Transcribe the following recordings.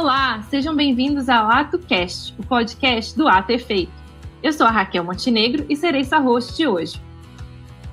Olá, sejam bem-vindos ao AtoCast, o podcast do Ato Efeito. Eu sou a Raquel Montenegro e serei sua host de hoje.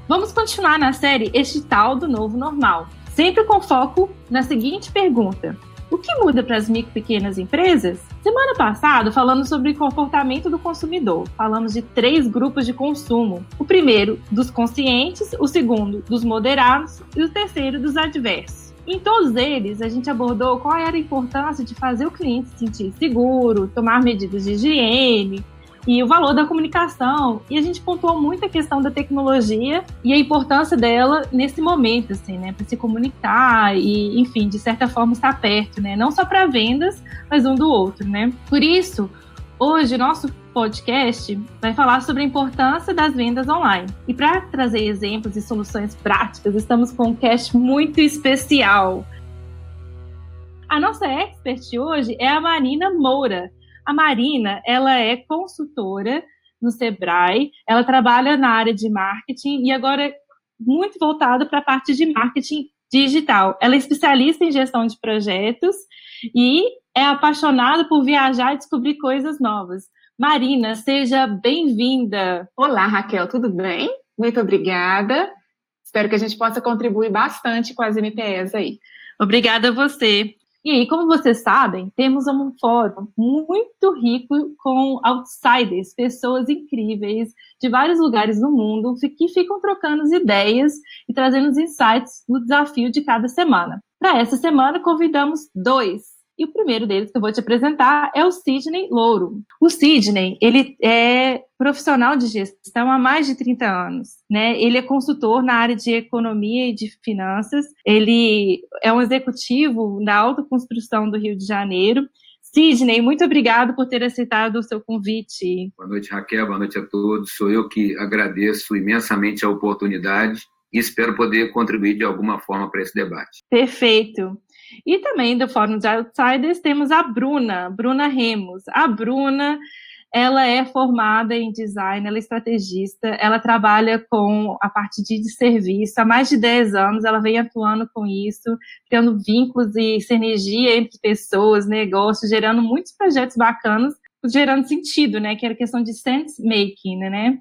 Vamos continuar na série Este Tal do Novo Normal, sempre com foco na seguinte pergunta: O que muda para as micro e pequenas empresas? Semana passada falamos sobre comportamento do consumidor. Falamos de três grupos de consumo. O primeiro, dos conscientes, o segundo, dos moderados e o terceiro, dos adversos. Em todos eles, a gente abordou qual era a importância de fazer o cliente se sentir seguro, tomar medidas de higiene e o valor da comunicação. E a gente pontuou muito a questão da tecnologia e a importância dela nesse momento, assim, né, para se comunicar e, enfim, de certa forma estar perto, né, não só para vendas, mas um do outro, né. Por isso, hoje nosso podcast vai falar sobre a importância das vendas online. E para trazer exemplos e soluções práticas, estamos com um cast muito especial. A nossa expert hoje é a Marina Moura. A Marina, ela é consultora no Sebrae, ela trabalha na área de marketing e agora muito voltada para a parte de marketing digital. Ela é especialista em gestão de projetos e é apaixonada por viajar e descobrir coisas novas. Marina, seja bem-vinda. Olá, Raquel, tudo bem? Muito obrigada. Espero que a gente possa contribuir bastante com as MPEs aí. Obrigada a você. E aí, como vocês sabem, temos um fórum muito rico com outsiders, pessoas incríveis de vários lugares do mundo que ficam trocando ideias e trazendo os insights no desafio de cada semana. Para essa semana, convidamos dois e o primeiro deles que eu vou te apresentar é o Sidney Louro. O Sidney, ele é profissional de gestão há mais de 30 anos, né? Ele é consultor na área de economia e de finanças. Ele é um executivo da autoconstrução do Rio de Janeiro. Sidney, muito obrigado por ter aceitado o seu convite. Boa noite, Raquel. Boa noite a todos. Sou eu que agradeço imensamente a oportunidade e espero poder contribuir de alguma forma para esse debate. Perfeito. E também do Fórum de Outsiders temos a Bruna, Bruna Remos. A Bruna, ela é formada em design, ela é estrategista, ela trabalha com a parte de serviço há mais de 10 anos, ela vem atuando com isso, criando vínculos e sinergia entre pessoas, negócios, gerando muitos projetos bacanas, gerando sentido, né, que era questão de sense making, né?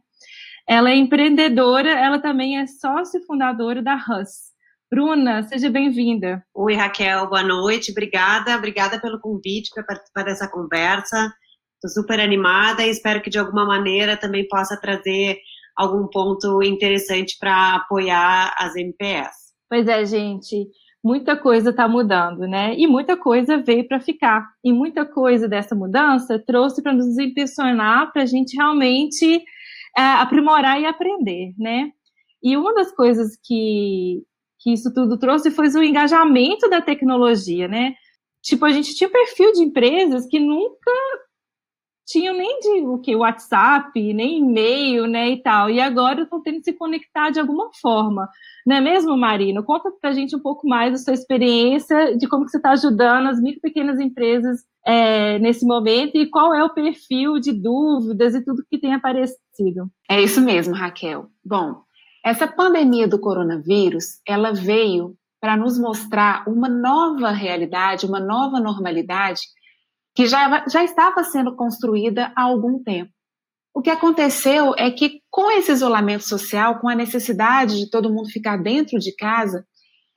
Ela é empreendedora, ela também é sócio fundadora da Hus, Bruna, seja bem-vinda. Oi, Raquel, boa noite, obrigada, obrigada pelo convite para participar dessa conversa. Estou super animada e espero que de alguma maneira também possa trazer algum ponto interessante para apoiar as MPS. Pois é, gente, muita coisa está mudando, né? E muita coisa veio para ficar. E muita coisa dessa mudança trouxe para nos impulsionar para a gente realmente é, aprimorar e aprender, né? E uma das coisas que, que isso tudo trouxe foi o engajamento da tecnologia, né? Tipo, a gente tinha perfil de empresas que nunca tinham nem de o que WhatsApp, nem e-mail, né, e tal. E agora estão tendo que se conectar de alguma forma. Não é mesmo, Marino? Conta pra gente um pouco mais da sua experiência, de como que você está ajudando as micro e pequenas empresas é, nesse momento e qual é o perfil de dúvidas e tudo que tem aparecido. É isso mesmo, Raquel. Bom, essa pandemia do coronavírus, ela veio para nos mostrar uma nova realidade, uma nova normalidade que já, já estava sendo construída há algum tempo. O que aconteceu é que, com esse isolamento social, com a necessidade de todo mundo ficar dentro de casa,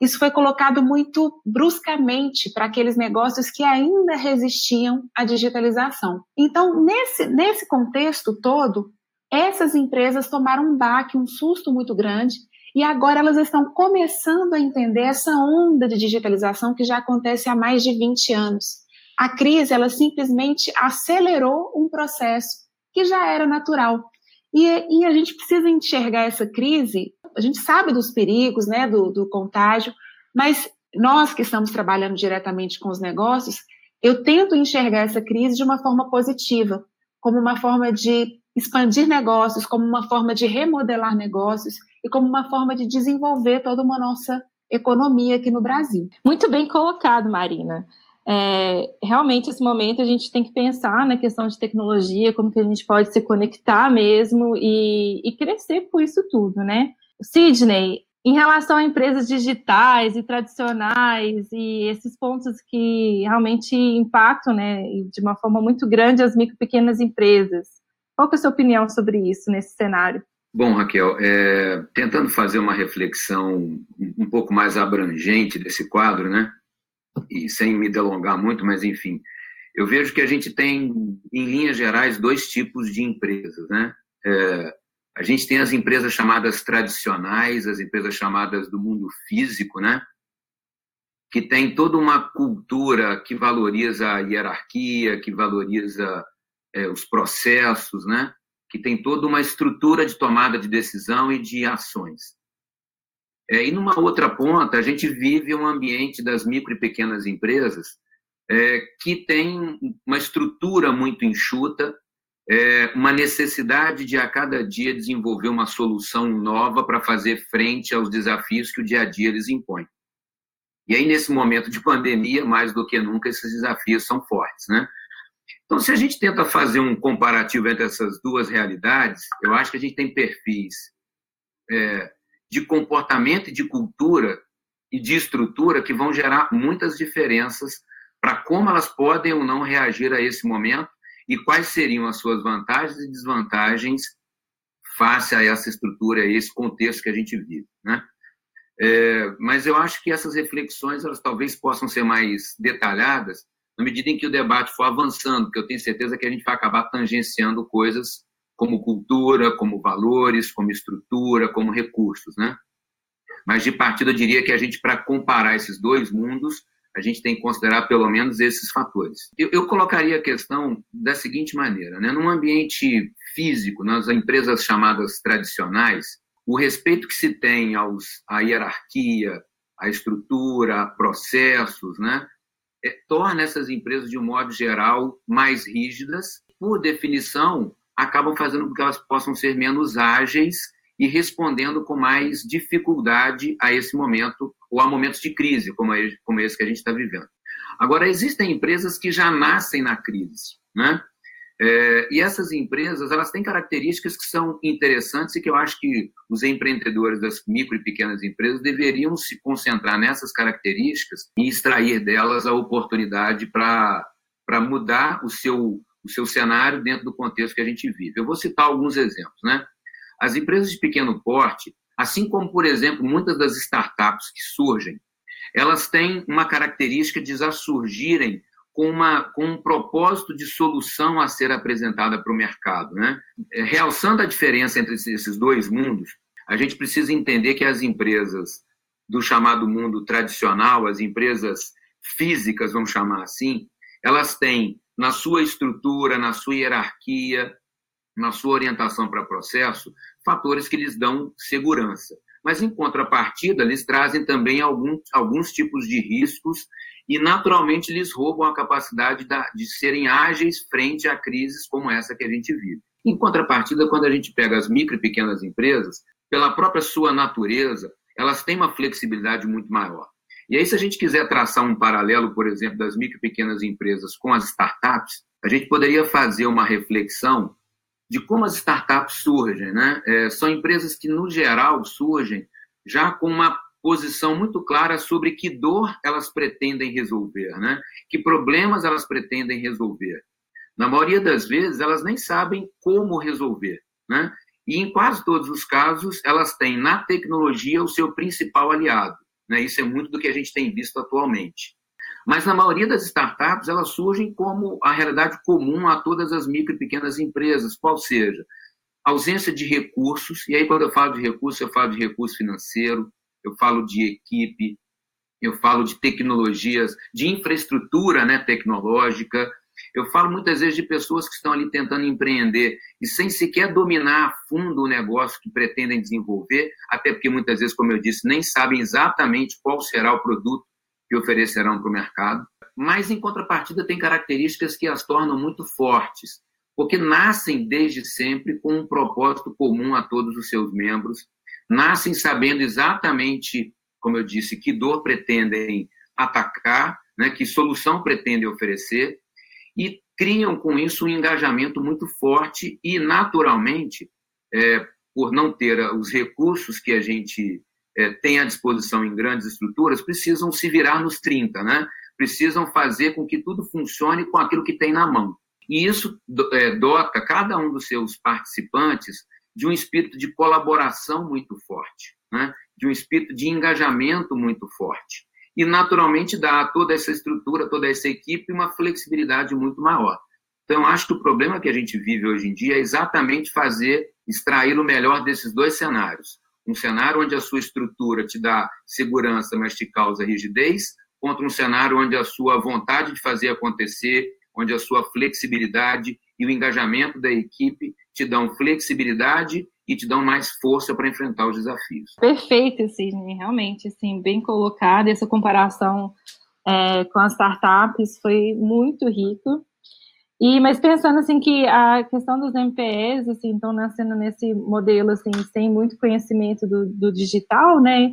isso foi colocado muito bruscamente para aqueles negócios que ainda resistiam à digitalização. Então, nesse, nesse contexto todo, essas empresas tomaram um baque, um susto muito grande, e agora elas estão começando a entender essa onda de digitalização que já acontece há mais de 20 anos. A crise, ela simplesmente acelerou um processo que já era natural. E, e a gente precisa enxergar essa crise, a gente sabe dos perigos, né, do, do contágio, mas nós que estamos trabalhando diretamente com os negócios, eu tento enxergar essa crise de uma forma positiva, como uma forma de expandir negócios como uma forma de remodelar negócios e como uma forma de desenvolver toda uma nossa economia aqui no Brasil. Muito bem colocado, Marina. É, realmente, esse momento a gente tem que pensar na questão de tecnologia, como que a gente pode se conectar mesmo e, e crescer com isso tudo, né? Sidney, Em relação a empresas digitais e tradicionais e esses pontos que realmente impactam, né, de uma forma muito grande as micro e pequenas empresas. Qual é a sua opinião sobre isso nesse cenário? Bom, Raquel, é, tentando fazer uma reflexão um pouco mais abrangente desse quadro, né? E sem me delongar muito, mas enfim, eu vejo que a gente tem, em linhas gerais, dois tipos de empresas, né? É, a gente tem as empresas chamadas tradicionais, as empresas chamadas do mundo físico, né? Que tem toda uma cultura que valoriza a hierarquia, que valoriza é, os processos, né? que tem toda uma estrutura de tomada de decisão e de ações. É, e numa outra ponta, a gente vive um ambiente das micro e pequenas empresas é, que tem uma estrutura muito enxuta, é, uma necessidade de a cada dia desenvolver uma solução nova para fazer frente aos desafios que o dia a dia eles impõem. E aí, nesse momento de pandemia, mais do que nunca, esses desafios são fortes, né? Então, se a gente tenta fazer um comparativo entre essas duas realidades, eu acho que a gente tem perfis é, de comportamento de cultura e de estrutura que vão gerar muitas diferenças para como elas podem ou não reagir a esse momento e quais seriam as suas vantagens e desvantagens face a essa estrutura, a esse contexto que a gente vive, né? É, mas eu acho que essas reflexões elas talvez possam ser mais detalhadas na medida em que o debate for avançando, porque eu tenho certeza que a gente vai acabar tangenciando coisas como cultura, como valores, como estrutura, como recursos, né? Mas de partida eu diria que a gente, para comparar esses dois mundos, a gente tem que considerar pelo menos esses fatores. Eu, eu colocaria a questão da seguinte maneira, né? Num ambiente físico, nas empresas chamadas tradicionais, o respeito que se tem aos, à hierarquia, à estrutura, a processos, né? É, torna essas empresas, de um modo geral, mais rígidas. Por definição, acabam fazendo com que elas possam ser menos ágeis e respondendo com mais dificuldade a esse momento, ou a momentos de crise, como, é, como esse que a gente está vivendo. Agora, existem empresas que já nascem na crise, né? É, e essas empresas, elas têm características que são interessantes e que eu acho que os empreendedores das micro e pequenas empresas deveriam se concentrar nessas características e extrair delas a oportunidade para mudar o seu, o seu cenário dentro do contexto que a gente vive. Eu vou citar alguns exemplos, né? As empresas de pequeno porte, assim como, por exemplo, muitas das startups que surgem, elas têm uma característica de já surgirem com, uma, com um propósito de solução a ser apresentada para o mercado. Né? É, realçando a diferença entre esses dois mundos, a gente precisa entender que as empresas do chamado mundo tradicional, as empresas físicas, vamos chamar assim, elas têm na sua estrutura, na sua hierarquia, na sua orientação para processo, fatores que lhes dão segurança. Mas, em contrapartida, eles trazem também alguns, alguns tipos de riscos e, naturalmente, lhes roubam a capacidade de serem ágeis frente a crises como essa que a gente vive. Em contrapartida, quando a gente pega as micro e pequenas empresas, pela própria sua natureza, elas têm uma flexibilidade muito maior. E aí, se a gente quiser traçar um paralelo, por exemplo, das micro e pequenas empresas com as startups, a gente poderia fazer uma reflexão de como as startups surgem. Né? É, são empresas que, no geral, surgem já com uma posição muito clara sobre que dor elas pretendem resolver, né? que problemas elas pretendem resolver. Na maioria das vezes, elas nem sabem como resolver. Né? E em quase todos os casos, elas têm na tecnologia o seu principal aliado. Né? Isso é muito do que a gente tem visto atualmente. Mas na maioria das startups, elas surgem como a realidade comum a todas as micro e pequenas empresas, qual seja, ausência de recursos, e aí quando eu falo de recursos, eu falo de recurso financeiro, eu falo de equipe, eu falo de tecnologias, de infraestrutura né, tecnológica, eu falo muitas vezes de pessoas que estão ali tentando empreender e sem sequer dominar a fundo o negócio que pretendem desenvolver, até porque muitas vezes, como eu disse, nem sabem exatamente qual será o produto que oferecerão para o mercado. Mas, em contrapartida, tem características que as tornam muito fortes, porque nascem desde sempre com um propósito comum a todos os seus membros nascem sabendo exatamente, como eu disse, que dor pretendem atacar, né, que solução pretendem oferecer, e criam com isso um engajamento muito forte e, naturalmente, é, por não ter os recursos que a gente é, têm à disposição em grandes estruturas precisam se virar nos 30, né? Precisam fazer com que tudo funcione com aquilo que tem na mão. E isso é, dota cada um dos seus participantes de um espírito de colaboração muito forte, né? de um espírito de engajamento muito forte. E, naturalmente, dá a toda essa estrutura, toda essa equipe, uma flexibilidade muito maior. Então, acho que o problema que a gente vive hoje em dia é exatamente fazer, extrair o melhor desses dois cenários. Um cenário onde a sua estrutura te dá segurança, mas te causa rigidez, contra um cenário onde a sua vontade de fazer acontecer, onde a sua flexibilidade e o engajamento da equipe te dão flexibilidade e te dão mais força para enfrentar os desafios. Perfeito, Sidney, realmente, assim, bem colocado. Essa comparação é, com as startups foi muito rico. E, mas pensando assim que a questão dos MPS assim estão nascendo nesse modelo assim sem muito conhecimento do, do digital, né?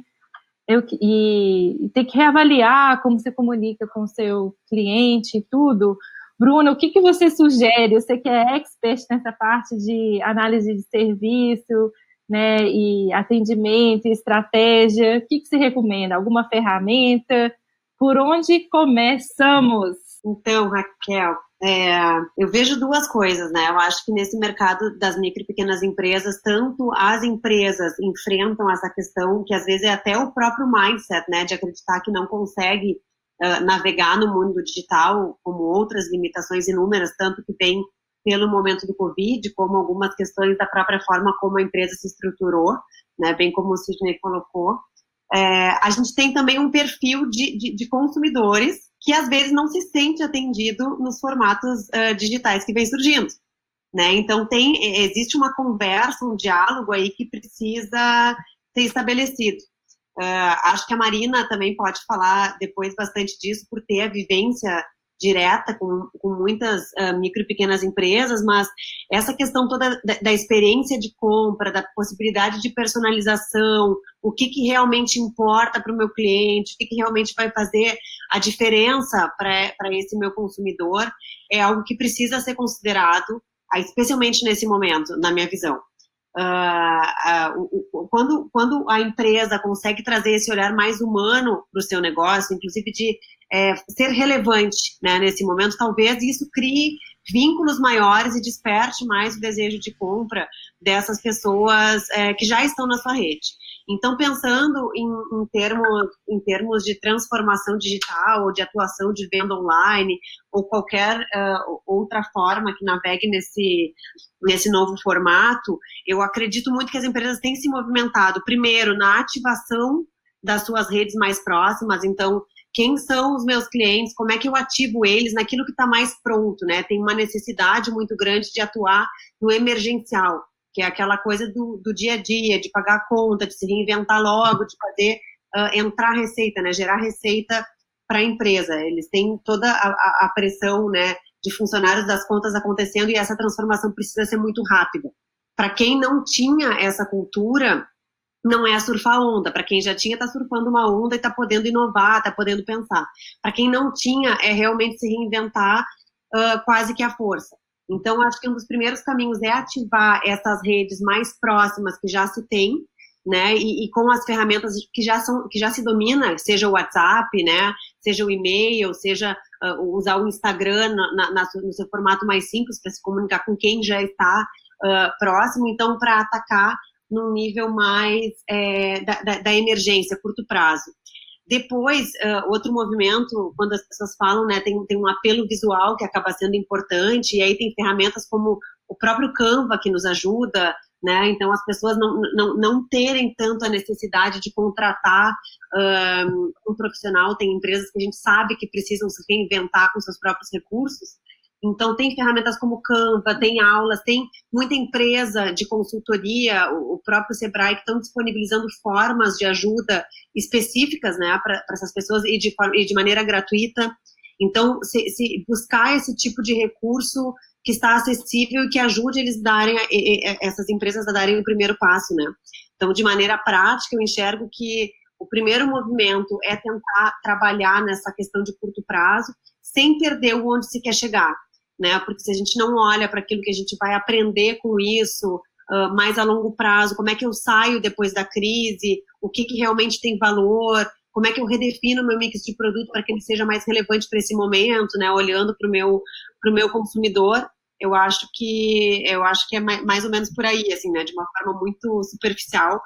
Eu, e, e ter que reavaliar como você comunica com o seu cliente e tudo. Bruno, o que, que você sugere? Você que é expert nessa parte de análise de serviço, né, e atendimento, estratégia, o que, que você recomenda? Alguma ferramenta? Por onde começamos? Então, Raquel, é, eu vejo duas coisas, né? Eu acho que nesse mercado das micro e pequenas empresas, tanto as empresas enfrentam essa questão, que às vezes é até o próprio mindset, né, de acreditar que não consegue uh, navegar no mundo digital, como outras limitações inúmeras, tanto que vem pelo momento do Covid, como algumas questões da própria forma como a empresa se estruturou, né, bem como o Sidney colocou. É, a gente tem também um perfil de, de, de consumidores que às vezes não se sente atendido nos formatos uh, digitais que vem surgindo. Né? Então tem, existe uma conversa, um diálogo aí que precisa ser estabelecido. Uh, acho que a Marina também pode falar depois bastante disso, por ter a vivência direta com, com muitas uh, micro e pequenas empresas, mas essa questão toda da, da experiência de compra, da possibilidade de personalização, o que, que realmente importa para o meu cliente, o que, que realmente vai fazer a diferença para esse meu consumidor, é algo que precisa ser considerado, especialmente nesse momento, na minha visão. Uh, uh, quando, quando a empresa consegue trazer esse olhar mais humano para o seu negócio, inclusive de é, ser relevante né, nesse momento, talvez isso crie vínculos maiores e desperte mais o desejo de compra dessas pessoas é, que já estão na sua rede. Então, pensando em, em, termos, em termos de transformação digital ou de atuação de venda online ou qualquer uh, outra forma que navegue nesse, nesse novo formato, eu acredito muito que as empresas têm se movimentado, primeiro, na ativação das suas redes mais próximas, então, quem são os meus clientes, como é que eu ativo eles naquilo que está mais pronto, né? Tem uma necessidade muito grande de atuar no emergencial que é aquela coisa do, do dia a dia, de pagar a conta, de se reinventar logo, de fazer uh, entrar receita, né, gerar receita para a empresa. Eles têm toda a, a, a pressão né, de funcionários das contas acontecendo e essa transformação precisa ser muito rápida. Para quem não tinha essa cultura, não é surfar onda. Para quem já tinha, está surfando uma onda e está podendo inovar, está podendo pensar. Para quem não tinha, é realmente se reinventar uh, quase que à força. Então, acho que um dos primeiros caminhos é ativar essas redes mais próximas que já se tem, né? E, e, com as ferramentas que já são, que já se domina, seja o WhatsApp, né? Seja o e-mail, seja uh, usar o Instagram na, na, no seu formato mais simples para se comunicar com quem já está uh, próximo. Então, para atacar num nível mais é, da, da, da emergência, curto prazo. Depois, uh, outro movimento, quando as pessoas falam, né, tem, tem um apelo visual que acaba sendo importante, e aí tem ferramentas como o próprio Canva que nos ajuda, né, então as pessoas não, não, não terem tanto a necessidade de contratar um, um profissional, tem empresas que a gente sabe que precisam se reinventar com seus próprios recursos, então, tem ferramentas como Canva, tem aulas, tem muita empresa de consultoria, o próprio Sebrae, que estão disponibilizando formas de ajuda específicas né, para essas pessoas e de, e de maneira gratuita. Então, se, se buscar esse tipo de recurso que está acessível e que ajude eles darem essas empresas a darem o primeiro passo, né? Então, de maneira prática, eu enxergo que o primeiro movimento é tentar trabalhar nessa questão de curto prazo, sem perder o onde se quer chegar né? Porque se a gente não olha para aquilo que a gente vai aprender com isso uh, mais a longo prazo, como é que eu saio depois da crise, o que, que realmente tem valor, como é que eu redefino meu mix de produto para que ele seja mais relevante para esse momento, né? Olhando para o meu, meu consumidor, eu acho que eu acho que é mais ou menos por aí, assim, né? De uma forma muito superficial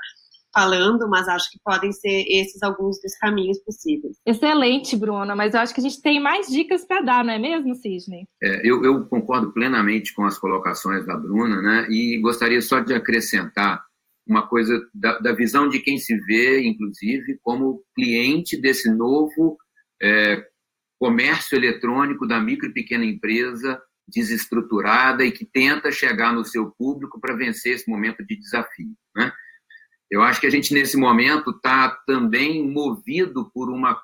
falando, mas acho que podem ser esses alguns dos caminhos possíveis. Excelente, Bruna, mas eu acho que a gente tem mais dicas para dar, não é mesmo, Sidney? É, eu, eu, concordo plenamente com as colocações da Bruna, né? E gostaria só de acrescentar uma coisa da, da, visão de quem se vê, inclusive, como cliente desse novo é, comércio eletrônico da micro e pequena empresa desestruturada e que tenta chegar no seu público para vencer esse momento de desafio. Né? Eu acho que a gente, nesse momento, está também movido por, uma,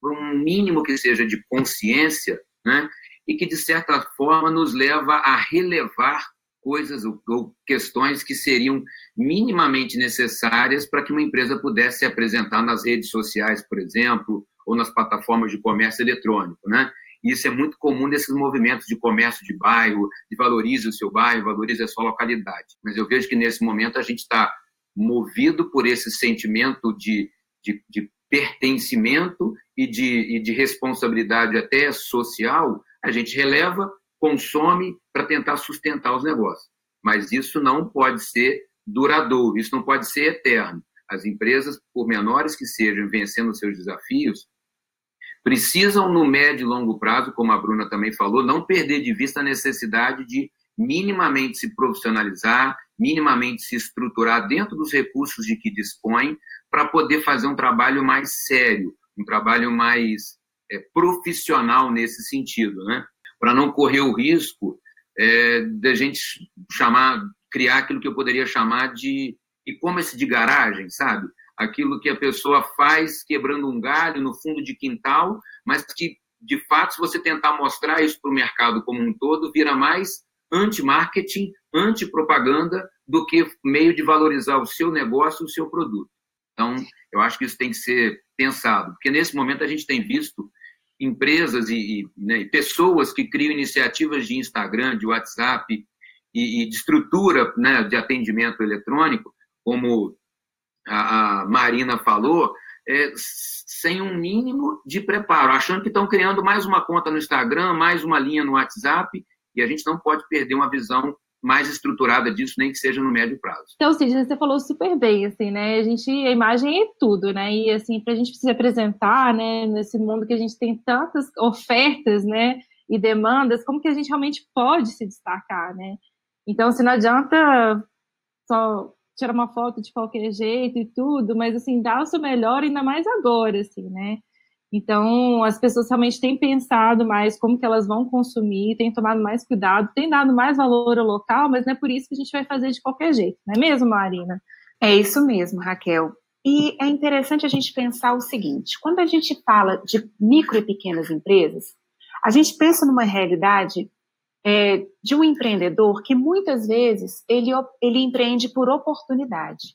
por um mínimo que seja de consciência né? e que, de certa forma, nos leva a relevar coisas ou, questões que seriam minimamente necessárias para que uma empresa pudesse se apresentar nas redes sociais, por exemplo, ou nas plataformas de comércio eletrônico, né? Isso é muito comum nesses movimentos de comércio de bairro, de valorize o seu bairro, valorize a sua localidade. Mas eu vejo que nesse momento a gente está movido por esse sentimento de, de, de pertencimento e de, e de responsabilidade até social, a gente releva consome para tentar sustentar os negócios. Mas isso não pode ser duradouro, isso não pode ser eterno. As empresas, por menores que sejam, vencendo seus desafios, precisam, no médio e longo prazo, como a Bruna também falou, não perder de vista a necessidade de minimamente se profissionalizar, minimamente se estruturar dentro dos recursos de que dispõe, para poder fazer um trabalho mais sério, um trabalho mais é, profissional nesse sentido. Né? para não correr o risco é, de a gente chamar, criar aquilo que eu poderia chamar de e-commerce de garagem, sabe? Aquilo que a pessoa faz quebrando um galho no fundo de quintal, mas que, de fato, se você tentar mostrar isso para o mercado como um todo, vira mais anti-marketing, anti-propaganda, do que meio de valorizar o seu negócio, o seu produto. Então, eu acho que isso tem que ser pensado, porque nesse momento a gente tem visto empresas e, e né, pessoas que criam iniciativas de Instagram, de WhatsApp e, e de estrutura né, de atendimento eletrônico, como a, a Marina falou, é, sem um mínimo de preparo, achando que estão criando mais uma conta no Instagram, mais uma linha no WhatsApp, e a gente não pode perder uma visão mais estruturada disso, nem que seja no médio prazo. Então, Sidney, você falou super bem, assim, né? A gente, a imagem é tudo, né? E assim, para a gente se apresentar, né, nesse mundo que a gente tem tantas ofertas, né, e demandas, como que a gente realmente pode se destacar, né? Então, se assim, não adianta só tirar uma foto de qualquer jeito e tudo, mas assim, dar o seu melhor, ainda mais agora, assim, né? Então, as pessoas realmente têm pensado mais como que elas vão consumir, têm tomado mais cuidado, têm dado mais valor ao local, mas não é por isso que a gente vai fazer de qualquer jeito, não é mesmo, Marina? É isso mesmo, Raquel. E é interessante a gente pensar o seguinte: quando a gente fala de micro e pequenas empresas, a gente pensa numa realidade é, de um empreendedor que muitas vezes ele, ele empreende por oportunidade,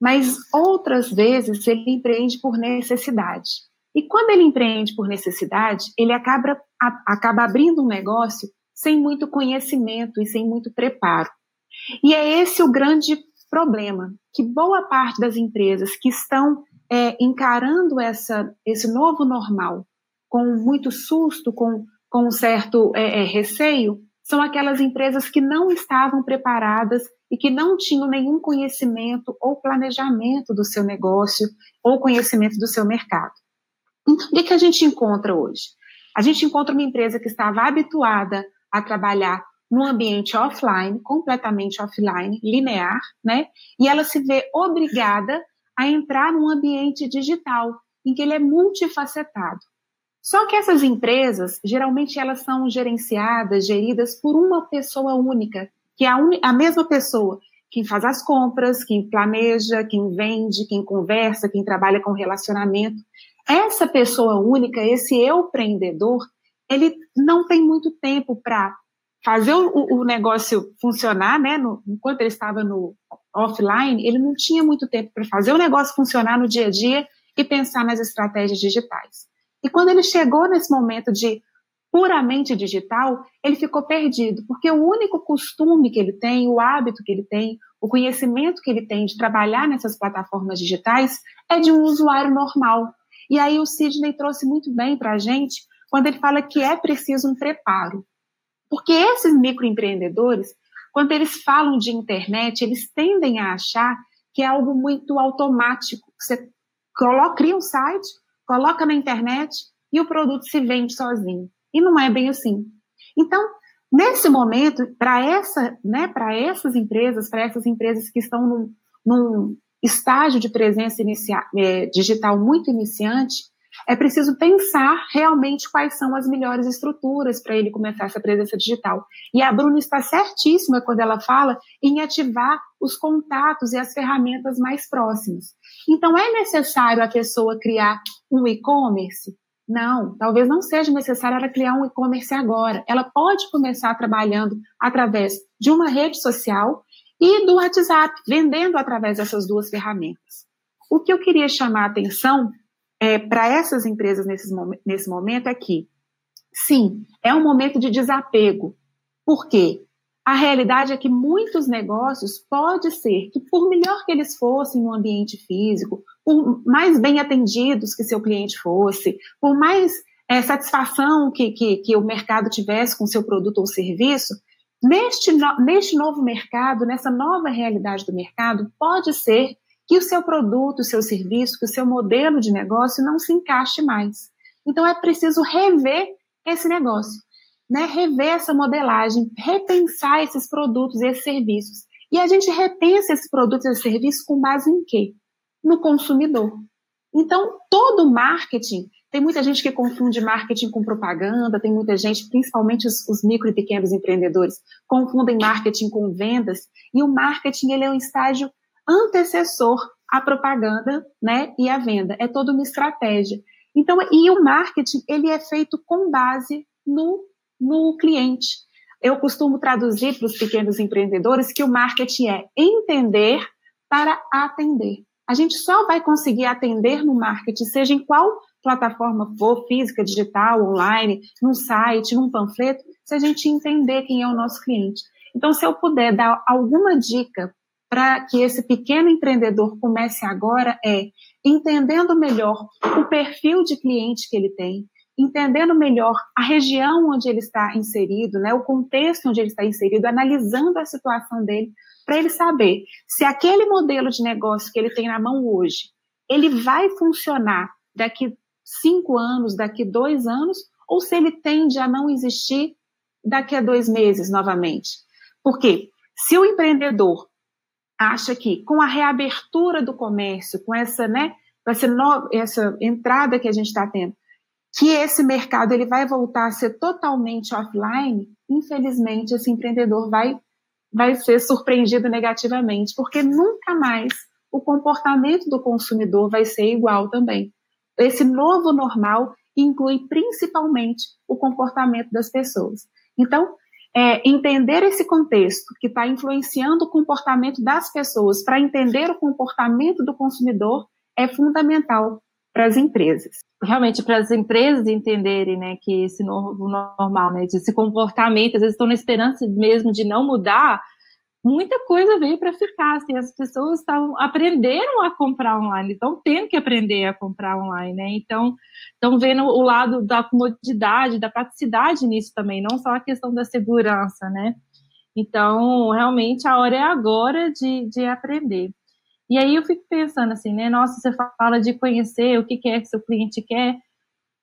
mas outras vezes ele empreende por necessidade. E quando ele empreende por necessidade, ele acaba, a, acaba abrindo um negócio sem muito conhecimento e sem muito preparo. E é esse o grande problema, que boa parte das empresas que estão é, encarando essa, esse novo normal com muito susto, com, com um certo é, é, receio, são aquelas empresas que não estavam preparadas e que não tinham nenhum conhecimento ou planejamento do seu negócio ou conhecimento do seu mercado. Então, o que a gente encontra hoje? A gente encontra uma empresa que estava habituada a trabalhar no ambiente offline, completamente offline, linear, né? E ela se vê obrigada a entrar num ambiente digital, em que ele é multifacetado. Só que essas empresas, geralmente elas são gerenciadas, geridas por uma pessoa única, que é a, a mesma pessoa quem faz as compras, quem planeja, quem vende, quem conversa, quem trabalha com relacionamento. Essa pessoa única, esse eu empreendedor, ele não tem muito tempo para fazer o, o, negócio funcionar, né? No, enquanto ele estava no offline, ele não tinha muito tempo para fazer o negócio funcionar no dia a dia e pensar nas estratégias digitais. E quando ele chegou nesse momento de puramente digital, ele ficou perdido, porque o único costume que ele tem, o hábito que ele tem, o conhecimento que ele tem de trabalhar nessas plataformas digitais é de um usuário normal. E aí o Sidney trouxe muito bem para a gente quando ele fala que é preciso um preparo. Porque esses microempreendedores, quando eles falam de internet, eles tendem a achar que é algo muito automático. Você coloca, cria um site, coloca na internet e o produto se vende sozinho. E não é bem assim. Então, nesse momento, para essa, né, para essas empresas, para essas empresas que estão num, num estágio de presença é, digital muito iniciante, é preciso pensar realmente quais são as melhores estruturas para ele começar essa presença digital. E a Bruna está certíssima quando ela fala em ativar os contatos e as ferramentas mais próximas. Então, é necessário a pessoa criar um e-commerce? Não, talvez não seja necessário ela criar um e-commerce agora. Ela pode começar trabalhando através de uma rede social e do WhatsApp, vendendo através dessas duas ferramentas. O que eu queria chamar a atenção é, para essas empresas nesse, nesse momento é que, sim, é um momento de desapego. Por quê? A realidade é que muitos negócios pode ser que, por melhor que eles fossem no ambiente físico, por mais bem atendidos que seu cliente fosse, por mais é, satisfação que, que, que, o mercado tivesse com seu produto ou serviço, neste, no, neste novo mercado, nessa nova realidade do mercado, pode ser que o seu produto, o seu serviço, que o seu modelo de negócio não se encaixe mais. Então é preciso rever esse negócio né, rever essa modelagem, repensar esses produtos e esses serviços. E a gente repensa esses produtos e serviços com base em quê? No consumidor. Então, todo marketing, tem muita gente que confunde marketing com propaganda, tem muita gente, principalmente os, os micro e pequenos empreendedores, confundem marketing com vendas, e o marketing ele é um estágio antecessor à propaganda né, e à venda. É toda uma estratégia. Então, e o marketing ele é feito com base no no cliente. Eu costumo traduzir para os pequenos empreendedores que o marketing é entender para atender. A gente só vai conseguir atender no marketing, seja em qual plataforma for, física, digital, online, num site, num panfleto, se a gente entender quem é o nosso cliente. Então, se eu puder dar alguma dica para que esse pequeno empreendedor comece agora, é entendendo melhor o perfil de cliente que ele tem, entendendo melhor a região onde ele está inserido, né, o contexto onde ele está inserido, analisando a situação dele, para ele saber se aquele modelo de negócio que ele tem na mão hoje, ele vai funcionar daqui cinco anos, daqui dois anos, ou se ele tende a não existir daqui a dois meses novamente. Porque se o empreendedor acha que com a reabertura do comércio, com essa, né, essa, no, essa entrada que a gente está tendo, que esse mercado ele vai voltar a ser totalmente offline, infelizmente esse empreendedor vai vai ser surpreendido negativamente, porque nunca mais o comportamento do consumidor vai ser igual também. Esse novo normal inclui principalmente o comportamento das pessoas. Então, é, entender esse contexto que está influenciando o comportamento das pessoas para entender o comportamento do consumidor é fundamental para as empresas. Realmente, para as empresas entenderem né, que esse novo normal, né, esse comportamento, às vezes estão na esperança mesmo de não mudar, muita coisa veio para ficar. Assim, as pessoas estavam aprenderam a comprar online, estão tendo que aprender a comprar online, né? Então, estão vendo o lado da comodidade, da praticidade nisso também, não só a questão da segurança, né? Então, realmente, a hora é agora de, de aprender. E aí eu fico pensando assim, né? Nossa, você fala de conhecer o que é que seu cliente quer.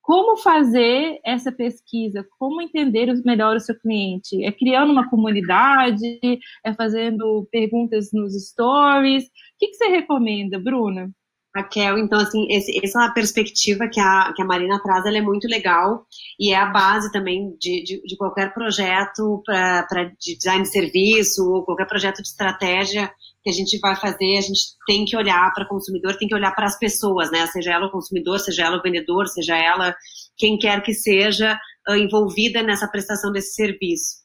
Como fazer essa pesquisa? Como entender melhor o seu cliente? É criando uma comunidade? É fazendo perguntas nos stories? O que, que você recomenda, Bruna? Raquel, então, assim, esse, essa perspectiva que a, que a Marina traz, ela é muito legal e é a base também de, de, de qualquer projeto para de design de serviço ou qualquer projeto de estratégia que a gente vai fazer, a gente tem que olhar para o consumidor, tem que olhar para as pessoas, né? Seja ela o consumidor, seja ela o vendedor, seja ela quem quer que seja uh, envolvida nessa prestação desse serviço.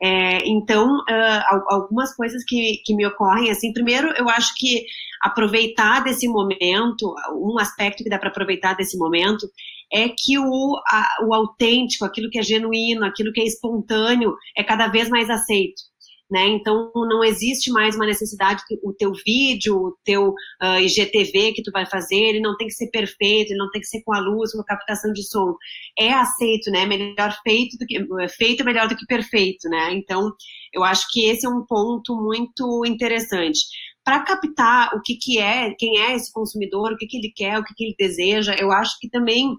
É, então, uh, algumas coisas que, que me ocorrem, assim, primeiro, eu acho que aproveitar desse momento, um aspecto que dá para aproveitar desse momento é que o, a, o autêntico, aquilo que é genuíno, aquilo que é espontâneo, é cada vez mais aceito. Né? Então não existe mais uma necessidade que o teu vídeo, o teu uh, IGTV que tu vai fazer, ele não tem que ser perfeito, ele não tem que ser com a luz, com a captação de som. É aceito, né? Melhor feito do que feito é melhor do que perfeito, né? Então eu acho que esse é um ponto muito interessante para captar o que, que é, quem é esse consumidor, o que, que ele quer, o que, que ele deseja, eu acho que também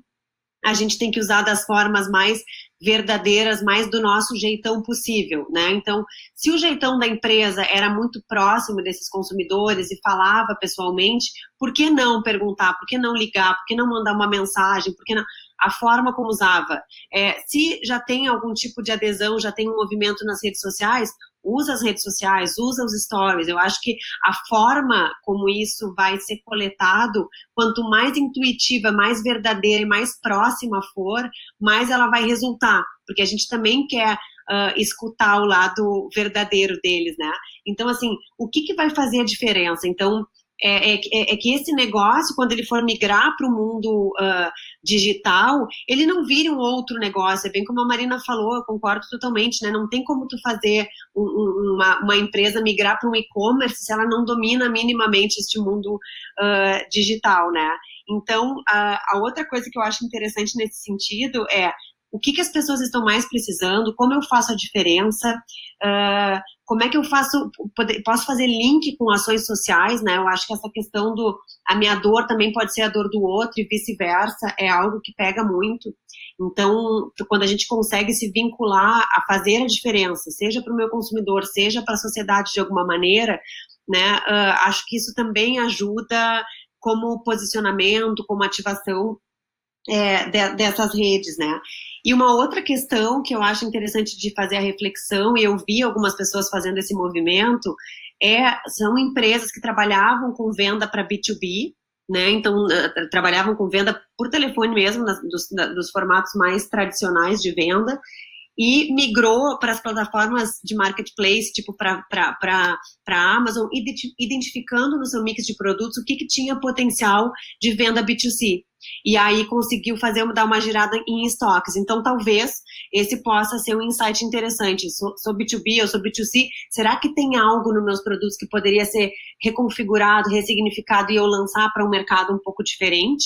a gente tem que usar das formas mais verdadeiras, mais do nosso jeitão possível, né? Então, se o jeitão da empresa era muito próximo desses consumidores e falava pessoalmente, por que não perguntar? Por que não ligar? Por que não mandar uma mensagem? Por que não? A forma como usava. É, se já tem algum tipo de adesão, já tem um movimento nas redes sociais, usa as redes sociais, usa os stories. Eu acho que a forma como isso vai ser coletado, quanto mais intuitiva, mais verdadeira e mais próxima for, mais ela vai resultar, porque a gente também quer uh, escutar o lado verdadeiro deles, né? Então, assim, o que, que vai fazer a diferença? Então, é, é, é, que esse negócio, quando ele for migrar para o mundo uh, digital, ele não vire um outro negócio. É bem como a Marina falou, eu concordo totalmente, né? Não tem como tu fazer um, uma, uma, empresa migrar para um e-commerce se ela não domina minimamente este mundo uh, digital, né? Então, a, a outra coisa que eu acho interessante nesse sentido é o que, que as pessoas estão mais precisando, como eu faço a diferença, uh, como é que eu faço, posso fazer link com ações sociais, né? Eu acho que essa questão do, a minha dor também pode ser a dor do outro e vice-versa, é algo que pega muito. Então, quando a gente consegue se vincular a fazer a diferença, seja para o meu consumidor, seja para a sociedade de alguma maneira, né? Uh, acho que isso também ajuda como posicionamento, como ativação é, de, dessas redes, né? E uma outra questão que eu acho interessante de fazer a reflexão, e eu vi algumas pessoas fazendo esse movimento, é, são empresas que trabalhavam com venda para B2B, né? Então, trabalhavam com venda por telefone mesmo, dos formatos mais tradicionais de venda, e migrou para as plataformas de marketplace, tipo para a Amazon, identificando no seu mix de produtos o que, que tinha potencial de venda B2C e aí conseguiu fazer dar uma girada em estoques. Então, talvez esse possa ser um insight interessante. Sou, sou B2B ou sou B2C, será que tem algo nos meus produtos que poderia ser reconfigurado, ressignificado e eu lançar para um mercado um pouco diferente?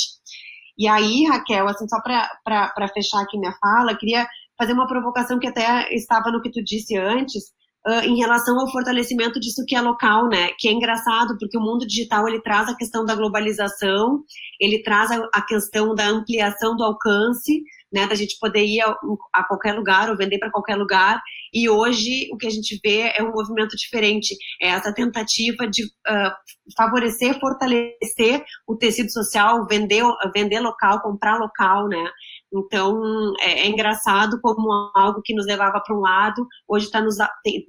E aí, Raquel, assim, só para fechar aqui minha fala, queria fazer uma provocação que até estava no que tu disse antes, Uh, em relação ao fortalecimento disso que é local, né? Que é engraçado, porque o mundo digital ele traz a questão da globalização, ele traz a, a questão da ampliação do alcance, né? Da gente poder ir a, a qualquer lugar ou vender para qualquer lugar. E hoje o que a gente vê é um movimento diferente, é essa tentativa de uh, favorecer, fortalecer o tecido social, vender, vender local, comprar local, né? Então, é, é engraçado como algo que nos levava para um lado, hoje tá nos,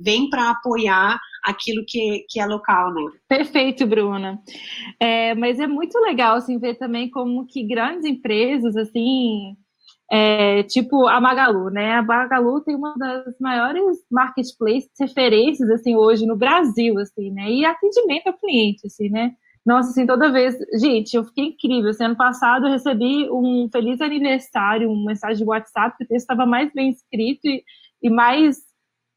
vem para apoiar aquilo que, que é local, né? Perfeito, Bruna. É, mas é muito legal, assim, ver também como que grandes empresas, assim, é, tipo a Magalu, né? A Magalu tem uma das maiores marketplaces referências, assim, hoje no Brasil, assim, né? E atendimento ao cliente, assim, né? Nossa, assim, toda vez. Gente, eu fiquei incrível. Assim, ano passado eu recebi um feliz aniversário, uma mensagem de WhatsApp, que o texto estava mais bem escrito e, e mais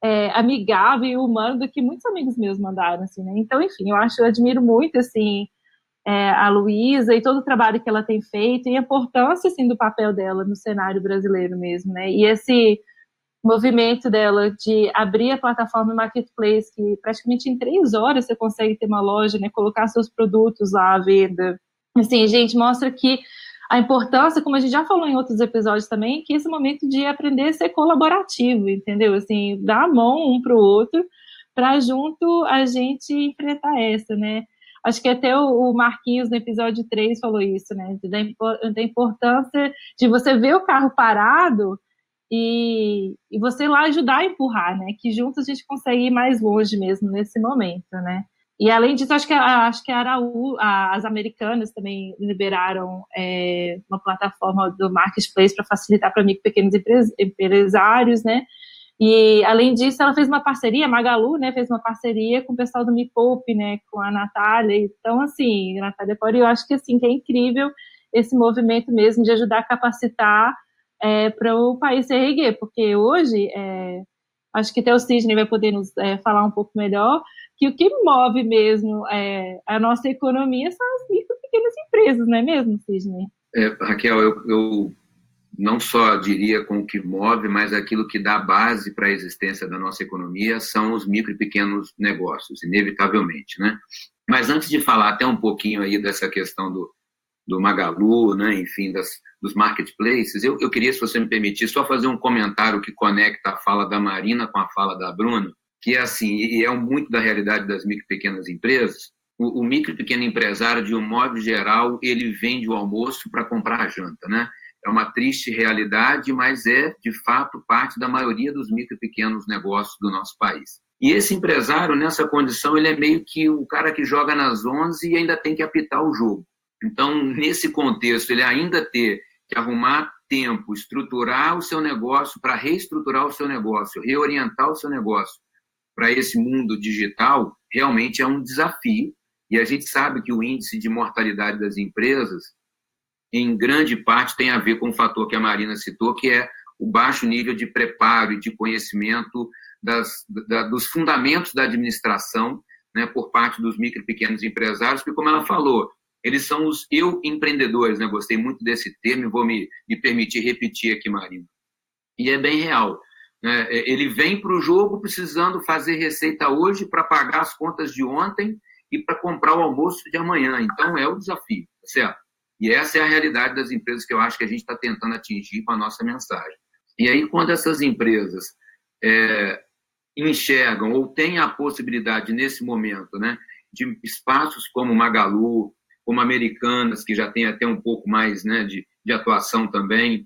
é, amigável e humano do que muitos amigos meus mandaram, assim, né? Então, enfim, eu acho, eu admiro muito, assim, é, a Luísa e todo o trabalho que ela tem feito e a importância, assim, do papel dela no cenário brasileiro mesmo, né? E esse movimento dela de abrir a plataforma Marketplace, que praticamente em três horas você consegue ter uma loja, né, colocar seus produtos lá à venda. Assim, gente, mostra que a importância, como a gente já falou em outros episódios também, que esse momento de aprender a ser colaborativo, entendeu? Assim, dar a mão um para o outro, para junto a gente enfrentar essa, né? Acho que até o Marquinhos no episódio 3 falou isso, né? Da, da importância de você ver o carro parado e, e você lá ajudar a empurrar, né? Que juntos a gente consegue ir mais longe mesmo nesse momento, né? E além disso, acho que, acho que a Araú, as americanas também liberaram é, uma plataforma do marketplace para facilitar para mim pequenos empresários, né? E, além disso, ela fez uma parceria, Magalu, né, fez uma parceria com o pessoal do Me Poupe, né, com a Natália. Então, assim, Natália Pori, eu acho que, assim, que é incrível esse movimento mesmo de ajudar a capacitar é, para o país se erguer, porque hoje, é, acho que até o Sidney vai poder nos é, falar um pouco melhor, que o que move mesmo é, a nossa economia são as micro e pequenas empresas, não é mesmo, Sidney? É, Raquel, eu, eu não só diria com o que move, mas aquilo que dá base para a existência da nossa economia são os micro e pequenos negócios, inevitavelmente, né? Mas antes de falar até um pouquinho aí dessa questão do, do Magalu, né, enfim, das, dos marketplaces, eu, eu queria, se você me permitir, só fazer um comentário que conecta a fala da Marina com a fala da Bruna, que é assim, e é muito da realidade das micro e pequenas empresas, o, o micro e pequeno empresário, de um modo geral, ele vende o almoço para comprar a janta, né? É uma triste realidade, mas é, de fato, parte da maioria dos micro e pequenos negócios do nosso país. E esse empresário, nessa condição, ele é meio que o cara que joga nas 11 e ainda tem que apitar o jogo. Então, nesse contexto, ele ainda ter que arrumar tempo, estruturar o seu negócio para reestruturar o seu negócio, reorientar o seu negócio para esse mundo digital, realmente é um desafio. E a gente sabe que o índice de mortalidade das empresas em grande parte, tem a ver com o fator que a Marina citou, que é o baixo nível de preparo e de conhecimento das, da, dos fundamentos da administração né, por parte dos micro e pequenos empresários, que, como ela falou, eles são os eu empreendedores, né? Gostei muito desse termo vou me, me permitir repetir aqui, Marina. E é bem real. Né? Ele vem para o jogo precisando fazer receita hoje para pagar as contas de ontem e para comprar o almoço de amanhã. Então é o desafio, tá certo? E essa é a realidade das empresas que eu acho que a gente está tentando atingir com a nossa mensagem. E aí, quando essas empresas é, enxergam ou têm a possibilidade, nesse momento, né, de espaços como Magalu, como Americanas, que já tem até um pouco mais né, de, de atuação também,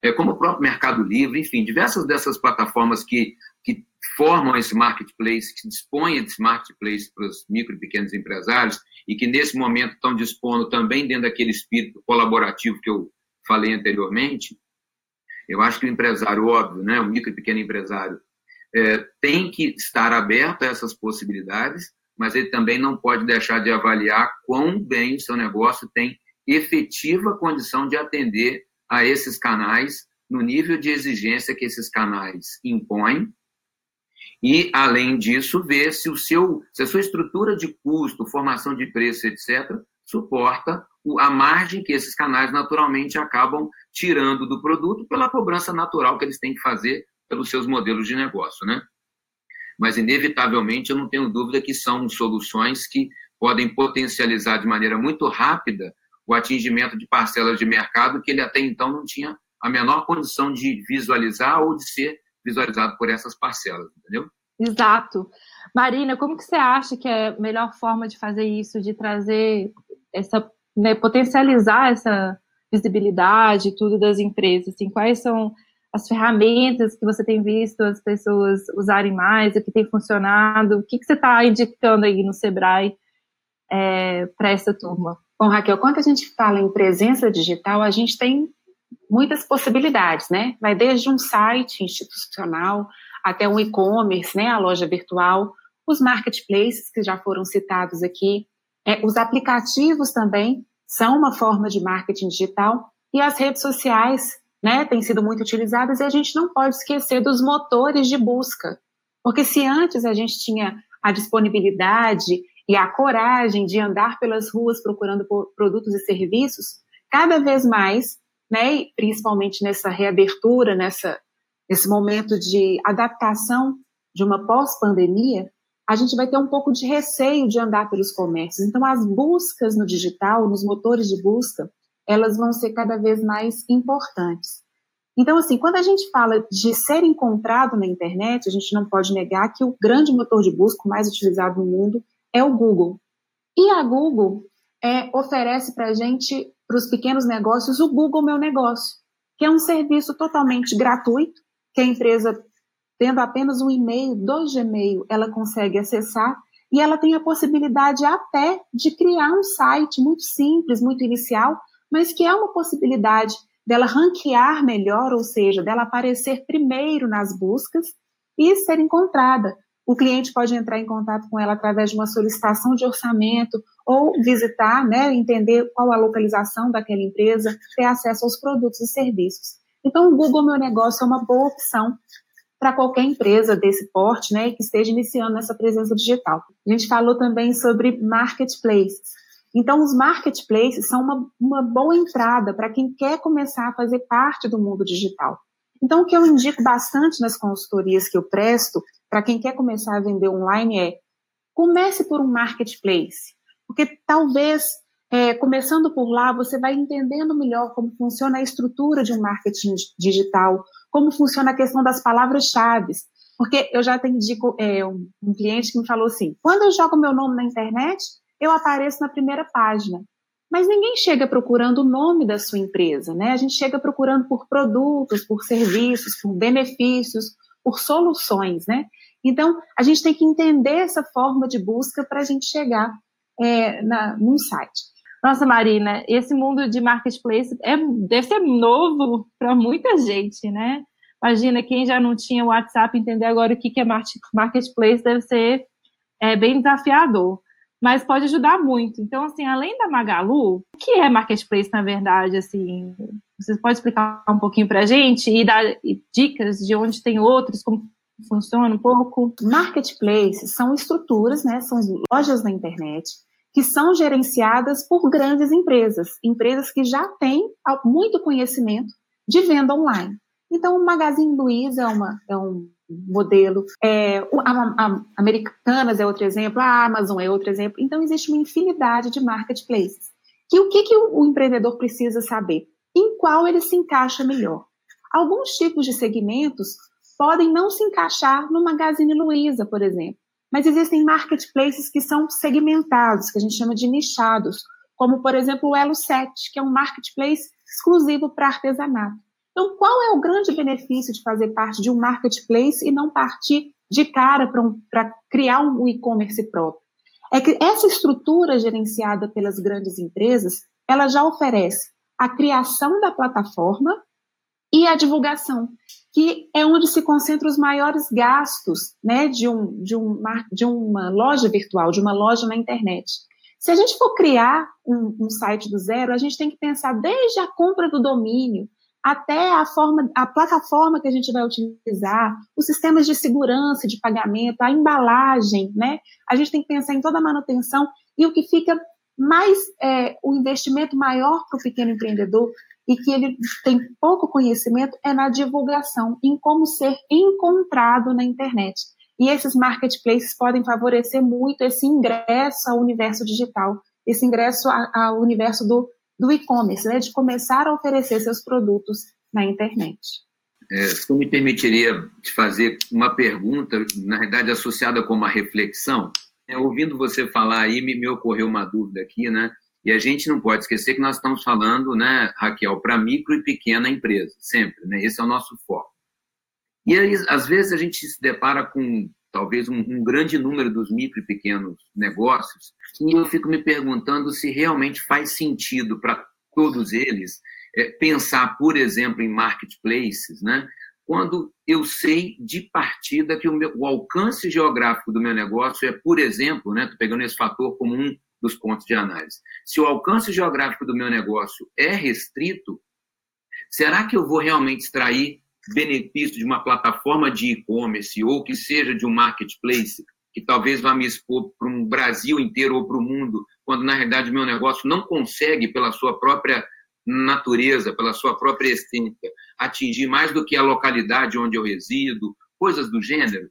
é, como o próprio Mercado Livre, enfim, diversas dessas plataformas que, que formam esse marketplace, que dispõem desse marketplace para os micro e pequenos empresários e que nesse momento estão dispondo também dentro daquele espírito colaborativo que eu falei anteriormente, eu acho que o empresário, óbvio, né, o micro e pequeno empresário, é, tem que estar aberto a essas possibilidades, mas ele também não pode deixar de avaliar quão bem o seu negócio tem efetiva condição de atender a esses canais no nível de exigência que esses canais impõem e, além disso, ver se, o seu, se a sua estrutura de custo, formação de preço, etc., suporta a margem que esses canais naturalmente acabam tirando do produto pela cobrança natural que eles têm que fazer pelos seus modelos de negócio, né? Mas, inevitavelmente, eu não tenho dúvida que são soluções que podem potencializar de maneira muito rápida o atingimento de parcelas de mercado que ele até então não tinha a menor condição de visualizar ou de ser visualizado por essas parcelas, entendeu? Exato. Marina, como que você acha que é a melhor forma de fazer isso, de trazer essa, né, potencializar essa visibilidade tudo das empresas? Assim, quais são as ferramentas que você tem visto as pessoas usarem mais, o que tem funcionado? O que, que você está indicando aí no Sebrae é, para essa turma? Bom, Raquel, quando a gente fala em presença digital, a gente tem muitas possibilidades, né? Vai desde um site institucional até um e-commerce, né? A loja virtual, os marketplaces que já foram citados aqui, é, os aplicativos também são uma forma de marketing digital e as redes sociais, né? Têm sido muito utilizadas e a gente não pode esquecer dos motores de busca, porque se antes a gente tinha a disponibilidade e a coragem de andar pelas ruas procurando produtos e serviços, cada vez mais né, principalmente nessa reabertura, nessa, nesse momento de adaptação de uma pós-pandemia, a gente vai ter um pouco de receio de andar pelos comércios. Então, as buscas no digital, nos motores de busca, elas vão ser cada vez mais importantes. Então, assim, quando a gente fala de ser encontrado na internet, a gente não pode negar que o grande motor de busca mais utilizado no mundo é o Google. E a Google é, oferece para a gente para os pequenos negócios o Google Meu Negócio, que é um serviço totalmente gratuito, que a empresa, tendo apenas um e-mail, dois Gmail, ela consegue acessar e ela tem a possibilidade até de criar um site muito simples, muito inicial, mas que é uma possibilidade dela ranquear melhor, ou seja, dela aparecer primeiro nas buscas e ser encontrada. O cliente pode entrar em contato com ela através de uma solicitação de orçamento ou visitar, né, entender qual a localização daquela empresa, ter acesso aos produtos e serviços. Então, o Google Meu Negócio é uma boa opção para qualquer empresa desse porte, né, que esteja iniciando essa presença digital. A gente falou também sobre marketplaces. Então, os marketplaces são uma, uma boa entrada para quem quer começar a fazer parte do mundo digital. Então, o que eu indico bastante nas consultorias que eu presto, para quem quer começar a vender online, é comece por um marketplace. Porque talvez, é, começando por lá, você vai entendendo melhor como funciona a estrutura de um marketing digital, como funciona a questão das palavras-chave. Porque eu já atendi é, um, um cliente que me falou assim: quando eu jogo meu nome na internet, eu apareço na primeira página. Mas ninguém chega procurando o nome da sua empresa, né? A gente chega procurando por produtos, por serviços, por benefícios, por soluções, né? Então, a gente tem que entender essa forma de busca para a gente chegar é, na, num site. Nossa, Marina, esse mundo de marketplace é, deve ser novo para muita gente, né? Imagina, quem já não tinha o WhatsApp, entender agora o que, que é marketplace deve ser é, bem desafiador, mas pode ajudar muito. Então, assim, além da Magalu, o que é marketplace, na verdade, assim, você pode explicar um pouquinho para a gente e dar dicas de onde tem outros, como funciona um pouco? Marketplaces são estruturas, né, são lojas na internet, que são gerenciadas por grandes empresas, empresas que já têm muito conhecimento de venda online. Então, o Magazine Luiza é, uma, é um modelo, é, a, a, Americanas é outro exemplo, a Amazon é outro exemplo. Então, existe uma infinidade de marketplaces. E o que, que o, o empreendedor precisa saber? Em qual ele se encaixa melhor? Alguns tipos de segmentos podem não se encaixar no Magazine Luiza, por exemplo. Mas existem marketplaces que são segmentados, que a gente chama de nichados, como, por exemplo, o Elo 7, que é um marketplace exclusivo para artesanato. Então, qual é o grande benefício de fazer parte de um marketplace e não partir de cara para um, criar um e-commerce próprio? É que essa estrutura gerenciada pelas grandes empresas, ela já oferece a criação da plataforma e a divulgação que é onde se concentram os maiores gastos né, de, um, de, de uma loja virtual, de uma loja na internet. Se a gente for criar um, um, site do zero, a gente tem que pensar desde a compra do domínio até a, forma, a plataforma que a gente vai utilizar, os sistemas de segurança, de pagamento, a embalagem, né? A gente tem que pensar em toda a manutenção e o que fica mais, é, o investimento maior para o pequeno empreendedor e que ele tem pouco conhecimento é na divulgação, em como ser encontrado na internet. E esses marketplaces podem favorecer muito esse ingresso ao universo digital, esse ingresso ao universo do, do e-commerce, né, de começar a oferecer seus produtos na internet. É, se me permitiria te fazer uma pergunta, na verdade associada com uma reflexão, é, ouvindo você falar aí, me, me ocorreu uma dúvida aqui, né? E a gente não pode esquecer que nós estamos falando, né, Raquel, para micro e pequena empresa, sempre, né? Esse é o nosso foco. E aí, às vezes a gente se depara com talvez um, um, grande número dos micro e pequenos negócios, e eu fico me perguntando se realmente faz sentido para todos eles é, pensar, por exemplo, em marketplaces, né? Quando eu sei de partida que o, meu, o alcance geográfico do meu negócio é, por exemplo, né? Estou pegando esse fator como um dos pontos de análise. Se o alcance geográfico do meu negócio é restrito, será que eu vou realmente extrair benefício de uma plataforma de e-commerce ou que seja de um marketplace que talvez vá me expor para um Brasil inteiro ou para o mundo, quando na realidade meu negócio não consegue, pela sua própria natureza, pela sua própria essência, atingir mais do que a localidade onde eu resido, coisas do gênero?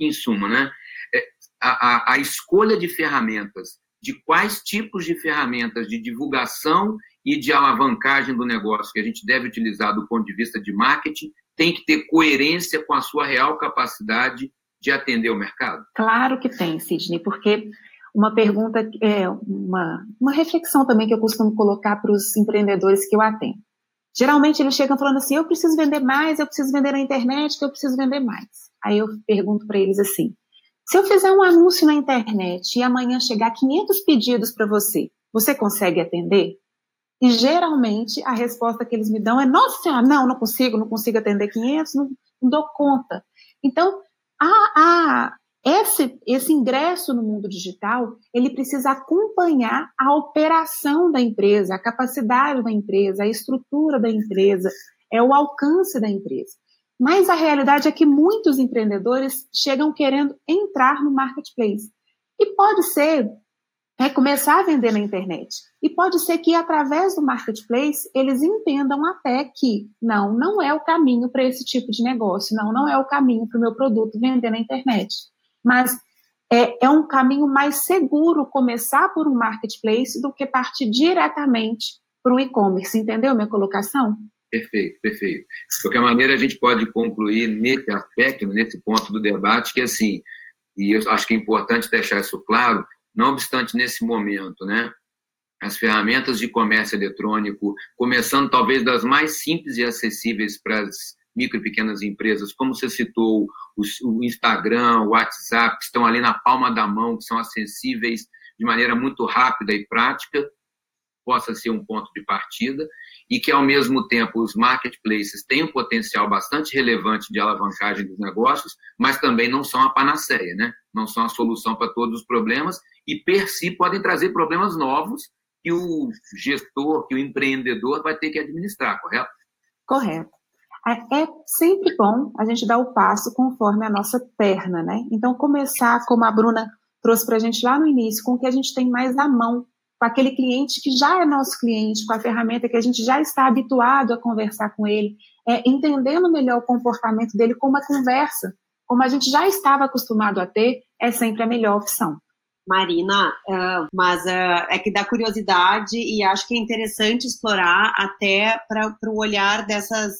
Em suma, né? É, a, a, a escolha de ferramentas de quais tipos de ferramentas de divulgação e de alavancagem do negócio que a gente deve utilizar do ponto de vista de marketing tem que ter coerência com a sua real capacidade de atender o mercado? Claro que tem, Sidney, porque uma pergunta, é uma, uma reflexão também que eu costumo colocar para os empreendedores que eu atendo. Geralmente eles chegam falando assim: eu preciso vender mais, eu preciso vender na internet, eu preciso vender mais. Aí eu pergunto para eles assim: se eu fizer um anúncio na internet e amanhã chegar 500 pedidos para você, você consegue atender? E geralmente a resposta que eles me dão é: nossa não, não consigo, não consigo atender 500, não, não dou conta. Então, a, a, esse, esse ingresso no mundo digital, ele precisa acompanhar a operação da empresa, a capacidade da empresa, a estrutura da empresa, é o alcance da empresa. Mas a realidade é que muitos empreendedores chegam querendo entrar no marketplace. E pode ser é começar a vender na internet. E pode ser que através do marketplace eles entendam até que não, não é o caminho para esse tipo de negócio, não, não é o caminho para o meu produto vender na internet. Mas é, é um caminho mais seguro começar por um marketplace do que partir diretamente para um e-commerce. Entendeu minha colocação? Perfeito, perfeito. De qualquer maneira, a gente pode concluir nesse aspecto, nesse ponto do debate, que assim, e eu acho que é importante deixar isso claro, não obstante, nesse momento, né, as ferramentas de comércio eletrônico, começando talvez das mais simples e acessíveis para as micro e pequenas empresas, como você citou, o Instagram, o WhatsApp, que estão ali na palma da mão, que são acessíveis de maneira muito rápida e prática, possa ser um ponto de partida e que, ao mesmo tempo, os marketplaces têm um potencial bastante relevante de alavancagem dos negócios, mas também não são a panaceia, né? não são a solução para todos os problemas e, per si, podem trazer problemas novos que o gestor, que o empreendedor vai ter que administrar, correto? Correto. É, é sempre bom a gente dar o passo conforme a nossa perna, né? Então, começar, como a Bruna trouxe para a gente lá no início, com o que a gente tem mais à mão com aquele cliente que já é nosso cliente, com a ferramenta que a gente já está habituado a conversar com ele, é, entendendo melhor o comportamento dele com uma conversa, como a gente já estava acostumado a ter, é sempre a melhor opção. Marina, uh, mas uh, é que dá curiosidade e acho que é interessante explorar até para o olhar dessas,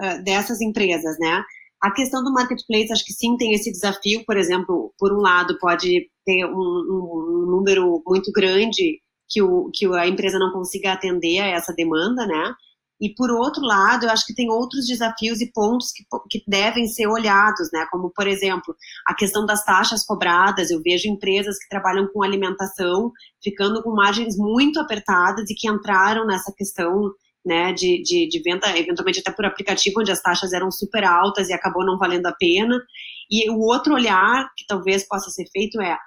uh, dessas empresas, né? A questão do marketplace, acho que sim tem esse desafio, por exemplo, por um lado pode ter um, um número muito grande que, o, que a empresa não consiga atender a essa demanda, né? E por outro lado, eu acho que tem outros desafios e pontos que, que devem ser olhados, né? Como, por exemplo, a questão das taxas cobradas. Eu vejo empresas que trabalham com alimentação ficando com margens muito apertadas e que entraram nessa questão né, de, de, de, venda, eventualmente até por aplicativo, onde as taxas eram super altas e acabou não valendo a pena. E o outro olhar que talvez possa ser feito é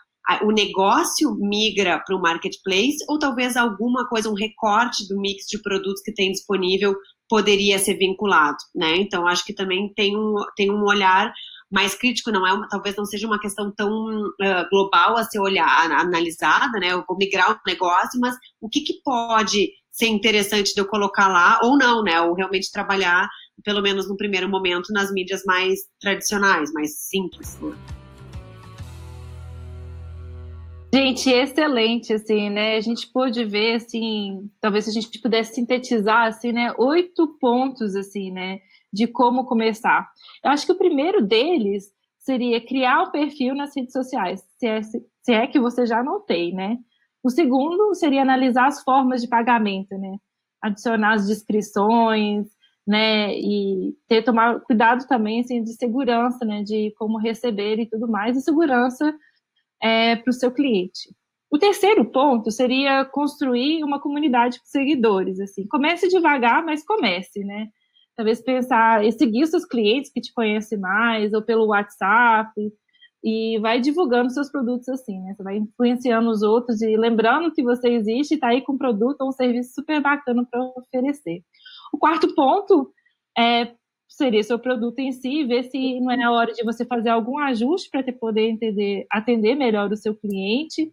o negócio migra para o marketplace ou talvez alguma coisa, um recorte do mix de produtos que tem disponível poderia ser vinculado, né? Então acho que também tem um, tem um olhar mais crítico, não é uma, talvez não seja uma questão tão uh, global a ser olhar, analisada, né? Eu vou migrar o negócio, mas o que, que pode ser interessante de eu colocar lá ou não, né? Ou realmente trabalhar, pelo menos no primeiro momento, nas mídias mais tradicionais, mais simples. Né? Gente, excelente, assim, né? A gente pôde ver, assim, talvez a gente pudesse sintetizar, assim, né? Oito pontos, assim, né? De como começar. Eu acho que o primeiro deles seria criar um perfil nas redes sociais, se é, se é que você já não tem, né? O segundo seria analisar as formas de pagamento, né? Adicionar as descrições, né? E ter tomar cuidado também, assim, de segurança, né? De como receber e tudo mais, e segurança é, para o seu cliente. O terceiro ponto seria construir uma comunidade de seguidores. Assim, comece devagar, mas comece, né? Talvez pensar e seguir seus clientes que te conhecem mais, ou pelo WhatsApp, e vai divulgando seus produtos assim, né? Você vai influenciando os outros e lembrando que você existe e está aí com um produto ou um serviço super bacana para oferecer. O quarto ponto é seria seu produto em si, ver se não é na hora de você fazer algum ajuste para poder entender, atender melhor o seu cliente,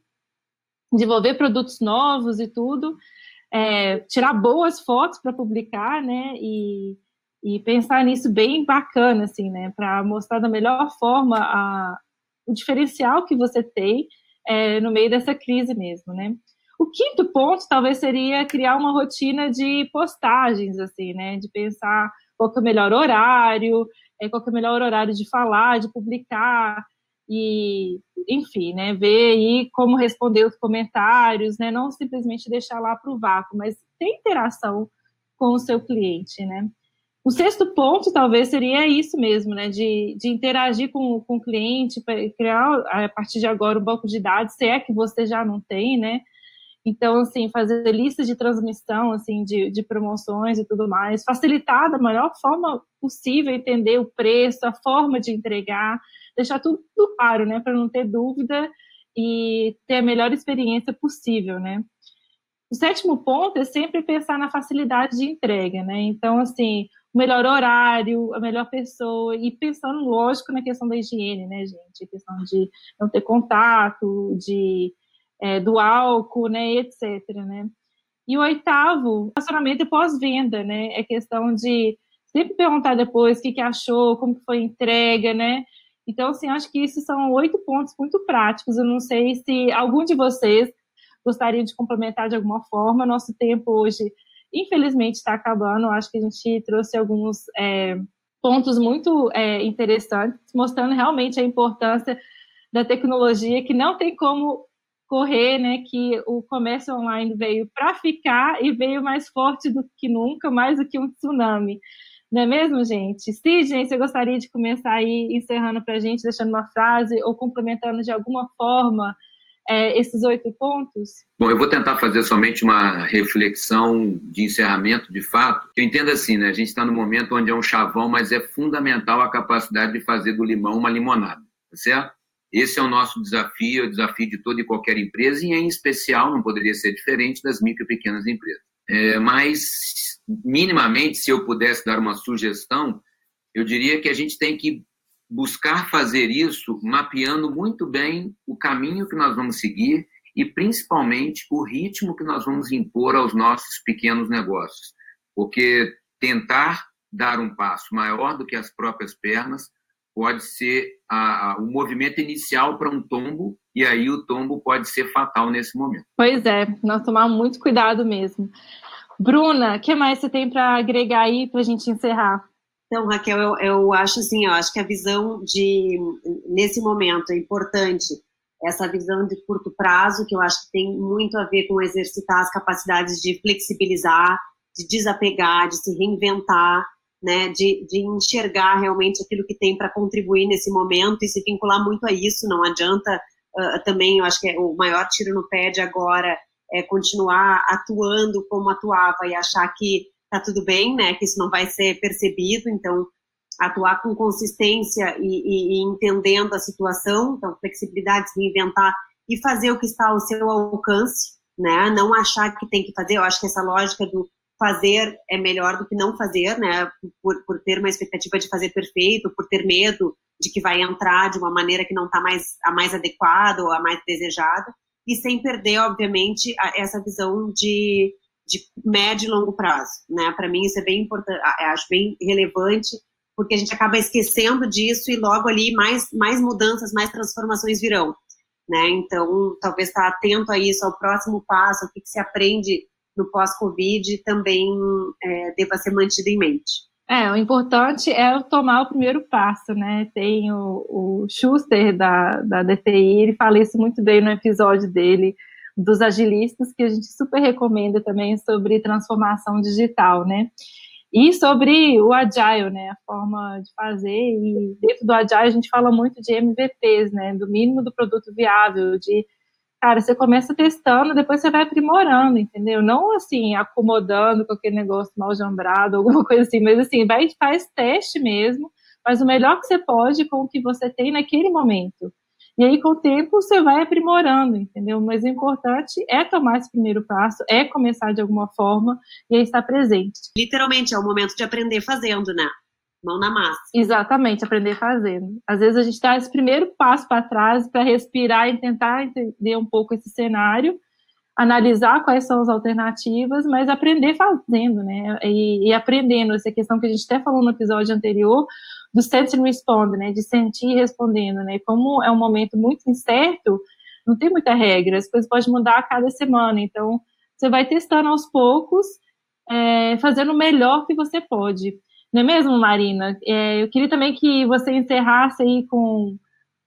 desenvolver produtos novos e tudo, é, tirar boas fotos para publicar, né? E, e pensar nisso bem bacana, assim, né? Para mostrar da melhor forma a, o diferencial que você tem é, no meio dessa crise mesmo, né? O quinto ponto talvez seria criar uma rotina de postagens, assim, né? De pensar qual é o melhor horário, é, qual é o melhor horário de falar, de publicar, e, enfim, né, ver aí como responder os comentários, né, não simplesmente deixar lá para o vácuo, mas ter interação com o seu cliente, né. O sexto ponto, talvez, seria isso mesmo, né, de, de interagir com, com o cliente, criar, a partir de agora, um banco de dados, se é que você já não tem, né, Então, assim, fazer lista de transmissão, assim, de, de promoções e tudo mais, facilitar da melhor forma possível, entender o preço, a forma de entregar, deixar tudo claro, né, para não ter dúvida e ter a melhor experiência possível, né. O sétimo ponto é sempre pensar na facilidade de entrega, né, então, assim, o melhor horário, a melhor pessoa, e pensando, lógico, na questão da higiene, né, gente, a questão de não ter contato, de é, do álcool, né, etc, né. E o oitavo, relacionamento pós-venda, né, é questão de sempre perguntar depois o que, que achou, como que foi a entrega, né, então, assim, acho que esses são oito pontos muito práticos, eu não sei se algum de vocês gostaria de complementar de alguma forma, nosso tempo hoje, infelizmente, está acabando, acho que a gente trouxe alguns é, pontos muito é, interessantes, mostrando realmente a importância da tecnologia, que não tem como correr, né, que o comércio online veio para ficar e veio mais forte do que nunca, mais do que um tsunami. Não é mesmo, gente? Sidney, você gostaria de começar aí encerrando para a gente, deixando uma frase ou complementando de alguma forma é, esses oito pontos? Bom, eu vou tentar fazer somente uma reflexão de encerramento, de fato. Eu entendo assim, né? A gente está no momento onde é um chavão, mas é fundamental a capacidade de fazer do limão uma limonada, tá certo? Esse é o nosso desafio, é o desafio de toda e qualquer empresa, e em especial, não poderia ser diferente das micro e pequenas empresas. É, mas, minimamente, se eu pudesse dar uma sugestão, eu diria que a gente tem que buscar fazer isso mapeando muito bem o caminho que nós vamos seguir e, principalmente, o ritmo que nós vamos impor aos nossos pequenos negócios. Porque tentar dar um passo maior do que as próprias pernas pode ser a, a, o movimento inicial para um tombo, e aí o tombo pode ser fatal nesse momento. Pois é, nós tomar muito cuidado mesmo. Bruna, o que mais você tem para agregar aí para a gente encerrar? Então, Raquel, eu, eu acho assim, eu acho que a visão de, nesse momento, é importante essa visão de curto prazo, que eu acho que tem muito a ver com exercitar as capacidades de flexibilizar, de desapegar, de se reinventar, né, de, de enxergar realmente aquilo que tem para contribuir nesse momento e se vincular muito a isso. Não adianta uh, também, eu acho que é o maior tiro no pé de agora é continuar atuando como atuava e achar que tá tudo bem, né, que isso não vai ser percebido. Então, atuar com consistência e, e, e entendendo a situação, então flexibilidade, se reinventar e fazer o que está ao seu alcance, né? Não achar que tem que fazer. Eu acho que essa lógica do fazer é melhor do que não fazer, né? Por, por ter uma expectativa de fazer perfeito, por ter medo de que vai entrar de uma maneira que não está mais a mais adequada ou a mais desejada, e sem perder, obviamente, a, essa visão de, de médio e longo prazo, né? Para mim isso é bem importante, acho bem relevante, porque a gente acaba esquecendo disso e logo ali mais mais mudanças, mais transformações virão, né? Então, talvez estar tá atento a isso, ao próximo passo, o que, que se aprende no pós-Covid também é, deva ser mantido em mente. É, o importante é tomar o primeiro passo, né? Tem o, o Schuster da, da DTI, ele fala isso muito bem no episódio dele dos agilistas, que a gente super recomenda também sobre transformação digital, né? E sobre o Agile, né? A forma de fazer. E dentro do Agile a gente fala muito de MVPs, né? Do mínimo do produto viável, de cara, você começa testando, depois você vai aprimorando, entendeu? Não assim, acomodando com aquele negócio mal jambrado, alguma coisa assim, mas assim, vai faz teste mesmo, faz o melhor que você pode com o que você tem naquele momento. E aí, com o tempo, você vai aprimorando, entendeu? Mas o importante é tomar esse primeiro passo, é começar de alguma forma e aí estar presente. Literalmente, é o momento de aprender fazendo, né? Mão na massa. Exatamente, aprender fazendo. Às vezes a gente dá esse primeiro passo para trás para respirar e tentar entender um pouco esse cenário, analisar quais são as alternativas, mas aprender fazendo, né? E, e aprendendo, essa questão que a gente até falou no episódio anterior, do sense and respond, né? De sentir respondendo, né? Como é um momento muito incerto, não tem muita regra, as coisas podem mudar a cada semana, então você vai testando aos poucos, é, fazendo o melhor que você pode. Não é mesmo, Marina? É, eu queria também que você encerrasse aí com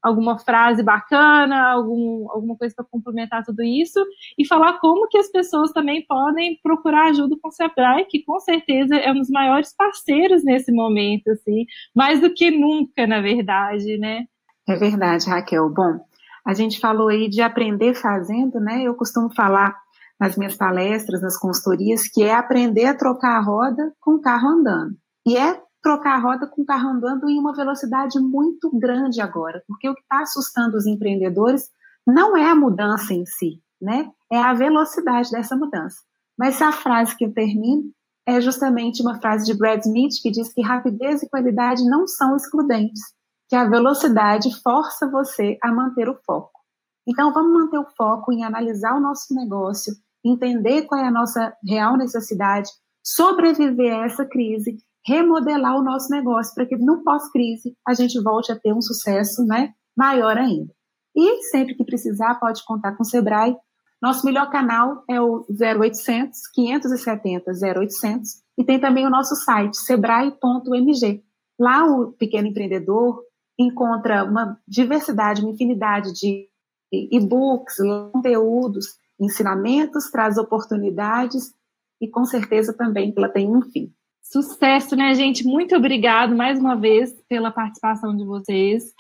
alguma frase bacana, algum, alguma coisa para complementar tudo isso e falar como que as pessoas também podem procurar ajuda com o Sebrae, que com certeza é um dos maiores parceiros nesse momento, assim, mais do que nunca, na verdade, né? É verdade, Raquel. Bom, a gente falou aí de aprender fazendo, né? Eu costumo falar nas minhas palestras, nas consultorias, que é aprender a trocar a roda com o carro andando. E é trocar a roda com o carro andando em uma velocidade muito grande agora, porque o que está assustando os empreendedores não é a mudança em si, né? É a velocidade dessa mudança. Mas a frase que eu termino é justamente uma frase de Brad Smith que diz que rapidez e qualidade não são excludentes, que a velocidade força você a manter o foco. Então, vamos manter o foco em analisar o nosso negócio, entender qual é a nossa real necessidade, sobreviver a essa crise, remodelar o nosso negócio para que no pós-crise a gente volte a ter um sucesso né, maior ainda. E sempre que precisar, pode contar com o Sebrae. Nosso melhor canal é o 0800 570 0800 e tem também o nosso site sebrae.mg. Lá o pequeno empreendedor encontra uma diversidade, uma infinidade de e-books, conteúdos, ensinamentos, traz oportunidades e com certeza também ela tem um fim. Sucesso, né, gente? Muito obrigado mais uma vez pela participação de vocês.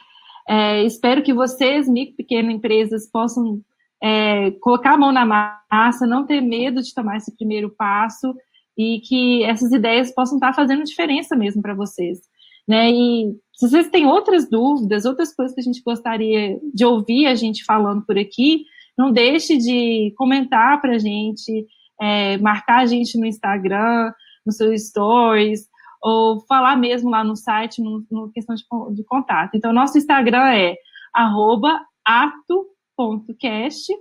É, espero que vocês, micro e pequenas empresas, possam é, colocar a mão na massa, não ter medo de tomar esse primeiro passo e que essas ideias possam estar fazendo diferença mesmo para vocês. Né? E se vocês têm outras dúvidas, outras coisas que a gente gostaria de ouvir a gente falando por aqui, não deixe de comentar para a gente, é, marcar a gente no Instagram, nos seus stories, ou falar mesmo lá no site, no, questão de, de, contato. Então, nosso Instagram é ato.cast,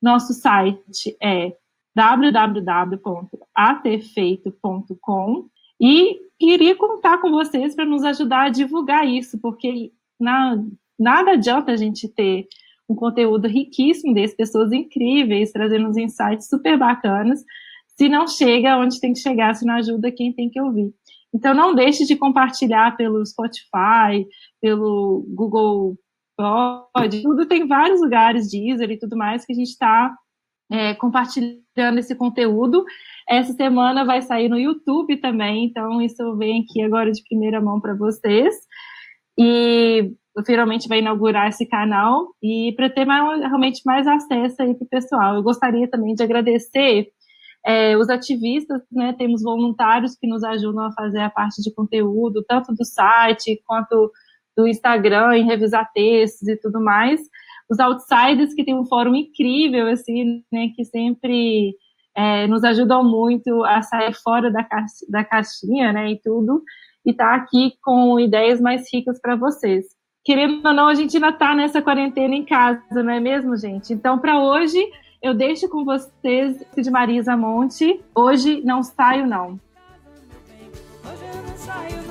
nosso site é www.atefeito.com e queria contar com vocês para nos ajudar a divulgar isso, porque na, nada adianta a gente ter um conteúdo riquíssimo desse, pessoas incríveis, trazendo uns insights super bacanas, se não chega onde tem que chegar, se não ajuda quem tem que ouvir. Então não deixe de compartilhar pelo Spotify, pelo Google Pod, tudo tem vários lugares, Deezer e tudo mais, que a gente está é, compartilhando esse conteúdo. Essa semana vai sair no YouTube também, então isso vem aqui agora de primeira mão para vocês. E finalmente vai inaugurar esse canal e para ter mais, realmente mais acesso aí para o pessoal. Eu gostaria também de agradecer é, os ativistas, né, temos voluntários que nos ajudam a fazer a parte de conteúdo, tanto do site quanto do Instagram, em revisar textos e tudo mais. Os outsiders, que tem um fórum incrível, assim, né, que sempre é, nos ajudam muito a sair fora da, ca da caixinha, né, e tudo, e tá aqui com ideias mais ricas para vocês. Querendo ou não, a gente ainda tá nessa quarentena em casa, não é mesmo, gente? Então, para hoje, eu deixo com vocês de Marisa Monte. Hoje não saio, não. Hoje eu não saio, não.